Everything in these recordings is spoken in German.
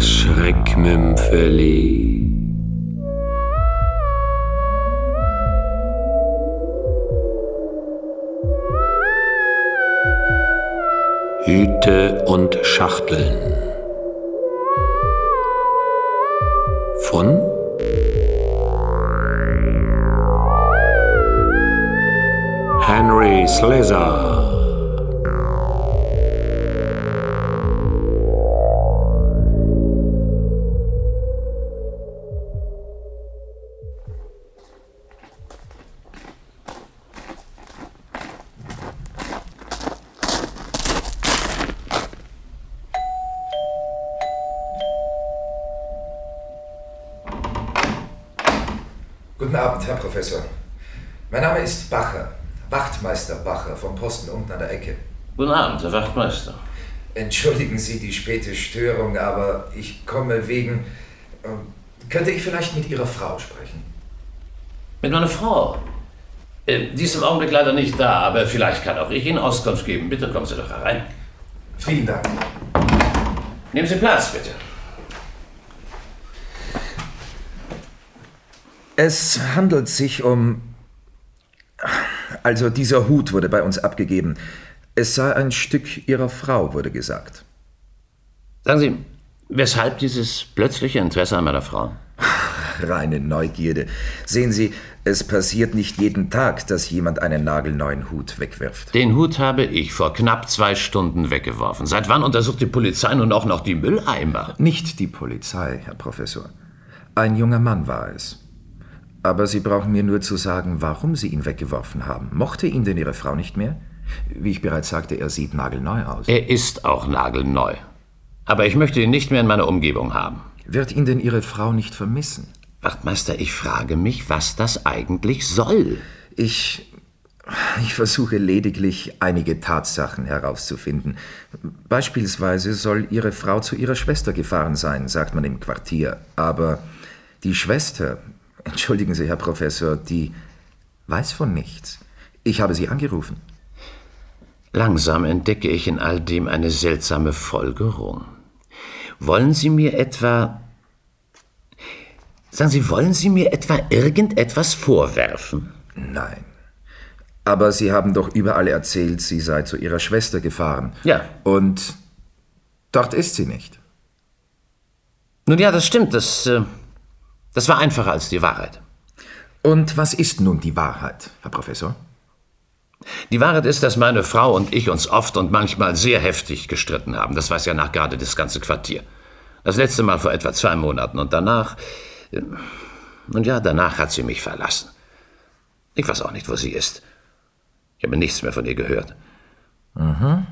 Schreckmümpfeli. Hüte und Schachteln. Von Henry Slezar. Guten Abend, Herr Professor. Mein Name ist Bacher, Wachtmeister Bacher vom Posten unten an der Ecke. Guten Abend, Herr Wachtmeister. Entschuldigen Sie die späte Störung, aber ich komme wegen. äh, könnte ich vielleicht mit Ihrer Frau sprechen? Mit meiner Frau. Äh, die ist im Augenblick leider nicht da, aber vielleicht kann auch ich Ihnen Auskunft geben. Bitte kommen Sie doch herein. Vielen Dank. Nehmen Sie Platz, bitte. Es handelt sich um. Also, dieser Hut wurde bei uns abgegeben. Es sei ein Stück Ihrer Frau, wurde gesagt. Sagen Sie, weshalb dieses plötzliche Interesse an meiner Frau? Reine Neugierde. Sehen Sie, es passiert nicht jeden Tag, dass jemand einen nagelneuen Hut wegwirft. Den Hut habe ich vor knapp zwei Stunden weggeworfen. Seit wann untersucht die Polizei nun auch noch die Mülleimer? Nicht die Polizei, Herr Professor. Ein junger Mann war es. Aber Sie brauchen mir nur zu sagen, warum Sie ihn weggeworfen haben. Mochte ihn denn Ihre Frau nicht mehr? Wie ich bereits sagte, er sieht nagelneu aus. Er ist auch nagelneu. Aber ich möchte ihn nicht mehr in meiner Umgebung haben. Wird ihn denn Ihre Frau nicht vermissen? Wachtmeister, ich frage mich, was das eigentlich soll. Ich. Ich versuche lediglich, einige Tatsachen herauszufinden. Beispielsweise soll Ihre Frau zu ihrer Schwester gefahren sein, sagt man im Quartier. Aber die Schwester, entschuldigen Sie, Herr Professor, die weiß von nichts. Ich habe sie angerufen. Langsam entdecke ich in all dem eine seltsame Folgerung. Wollen Sie mir etwa. Sagen Sie, wollen Sie mir etwa irgendetwas vorwerfen? Nein. Aber Sie haben doch überall erzählt, sie sei zu Ihrer Schwester gefahren. Ja. Und dort ist sie nicht. Nun ja, das stimmt. Das, äh, das war einfacher als die Wahrheit. Und was ist nun die Wahrheit, Herr Professor? Die Wahrheit ist, dass meine Frau und ich uns oft und manchmal sehr heftig gestritten haben. Das weiß ja nach gerade das ganze Quartier. Das letzte Mal vor etwa zwei Monaten und danach. äh, Und ja, danach hat sie mich verlassen. Ich weiß auch nicht, wo sie ist. Ich habe nichts mehr von ihr gehört. Mhm.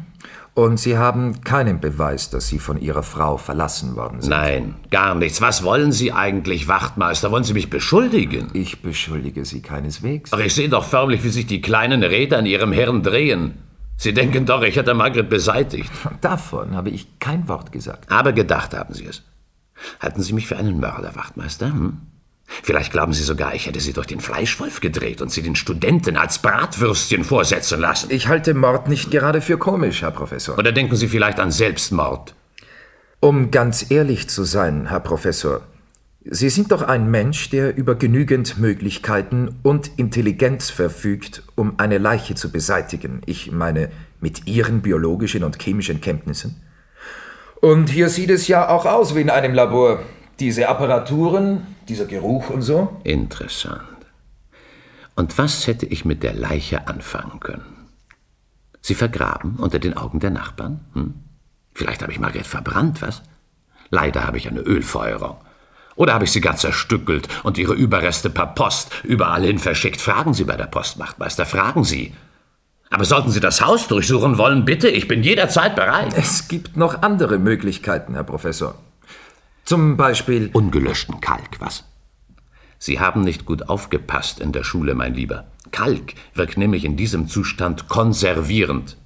Und Sie haben keinen Beweis, dass Sie von Ihrer Frau verlassen worden sind? Nein, gar nichts. Was wollen Sie eigentlich, Wachtmeister? Wollen Sie mich beschuldigen? Ich beschuldige Sie keineswegs. Ach, ich sehe doch förmlich, wie sich die kleinen Räder an Ihrem Hirn drehen. Sie denken doch, ich hätte Margret beseitigt. Davon habe ich kein Wort gesagt. Aber gedacht haben Sie es. Halten Sie mich für einen Mörder, Wachtmeister? Hm? Vielleicht glauben Sie sogar, ich hätte Sie durch den Fleischwolf gedreht und Sie den Studenten als Bratwürstchen vorsetzen lassen. Ich halte Mord nicht gerade für komisch, Herr Professor. Oder denken Sie vielleicht an Selbstmord? Um ganz ehrlich zu sein, Herr Professor, Sie sind doch ein Mensch, der über genügend Möglichkeiten und Intelligenz verfügt, um eine Leiche zu beseitigen. Ich meine, mit Ihren biologischen und chemischen Kenntnissen. Und hier sieht es ja auch aus wie in einem Labor. Diese Apparaturen, dieser Geruch und so. Interessant. Und was hätte ich mit der Leiche anfangen können? Sie vergraben unter den Augen der Nachbarn? Hm? Vielleicht habe ich Margret verbrannt, was? Leider habe ich eine Ölfeuerung. Oder habe ich sie ganz zerstückelt und ihre Überreste per Post überall hin verschickt? Fragen Sie bei der Postmachtmeister, fragen Sie. Aber sollten Sie das Haus durchsuchen wollen, bitte, ich bin jederzeit bereit. Es gibt noch andere Möglichkeiten, Herr Professor. Zum Beispiel. Ungelöschten Kalk, was? Sie haben nicht gut aufgepasst in der Schule, mein Lieber. Kalk wirkt nämlich in diesem Zustand konservierend.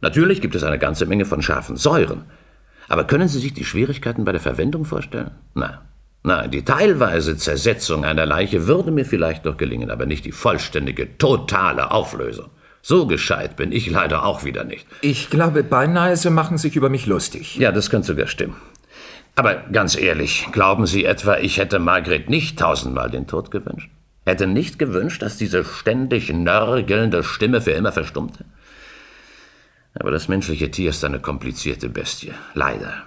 Natürlich gibt es eine ganze Menge von scharfen Säuren. Aber können Sie sich die Schwierigkeiten bei der Verwendung vorstellen? Nein. Nein, die teilweise Zersetzung einer Leiche würde mir vielleicht noch gelingen, aber nicht die vollständige, totale Auflösung. So gescheit bin ich leider auch wieder nicht. Ich glaube beinahe, Sie machen sich über mich lustig. Ja, das könnte sogar stimmen. Aber ganz ehrlich, glauben Sie etwa, ich hätte Margret nicht tausendmal den Tod gewünscht? Hätte nicht gewünscht, dass diese ständig nörgelnde Stimme für immer verstummte? Aber das menschliche Tier ist eine komplizierte Bestie, leider.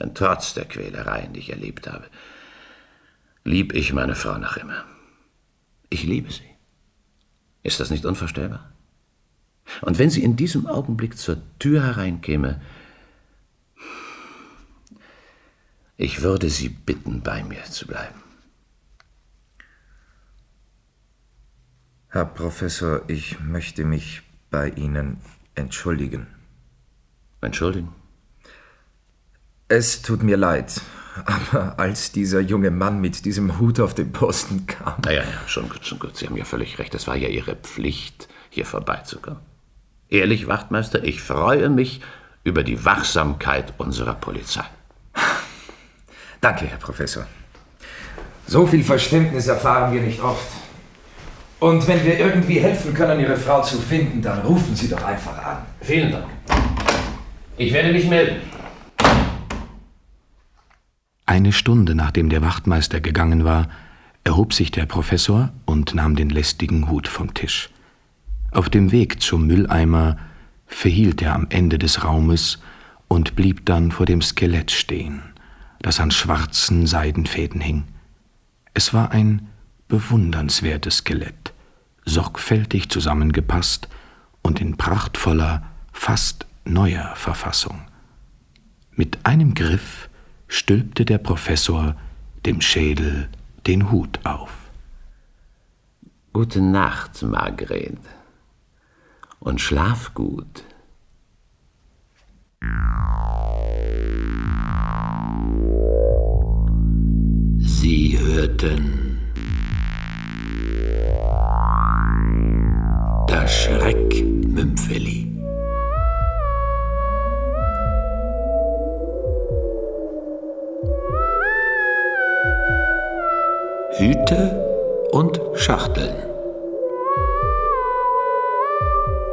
Denn trotz der Quälereien, die ich erlebt habe, lieb ich meine Frau noch immer. Ich liebe sie. Ist das nicht unvorstellbar? Und wenn sie in diesem Augenblick zur Tür hereinkäme, ich würde sie bitten, bei mir zu bleiben. Herr Professor, ich möchte mich bei Ihnen entschuldigen. Entschuldigen? Es tut mir leid, aber als dieser junge Mann mit diesem Hut auf den Posten kam. Na ja, ja, schon gut, schon gut. Sie haben ja völlig recht. Es war ja Ihre Pflicht, hier vorbeizukommen. Ehrlich, Wachtmeister, ich freue mich über die Wachsamkeit unserer Polizei. Danke, Herr Professor. So viel Verständnis erfahren wir nicht oft. Und wenn wir irgendwie helfen können, Ihre Frau zu finden, dann rufen Sie doch einfach an. Vielen Dank. Ich werde mich melden. Eine Stunde nachdem der Wachtmeister gegangen war, erhob sich der Professor und nahm den lästigen Hut vom Tisch. Auf dem Weg zum Mülleimer verhielt er am Ende des Raumes und blieb dann vor dem Skelett stehen, das an schwarzen Seidenfäden hing. Es war ein bewundernswertes Skelett, sorgfältig zusammengepasst und in prachtvoller, fast neuer Verfassung. Mit einem Griff stülpte der Professor dem Schädel den Hut auf. Gute Nacht, Margret. Und schlaf gut. Sie hörten das Schreckmümpfeli. Hüte und Schachteln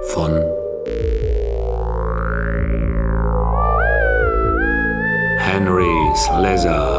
von Henry Slezar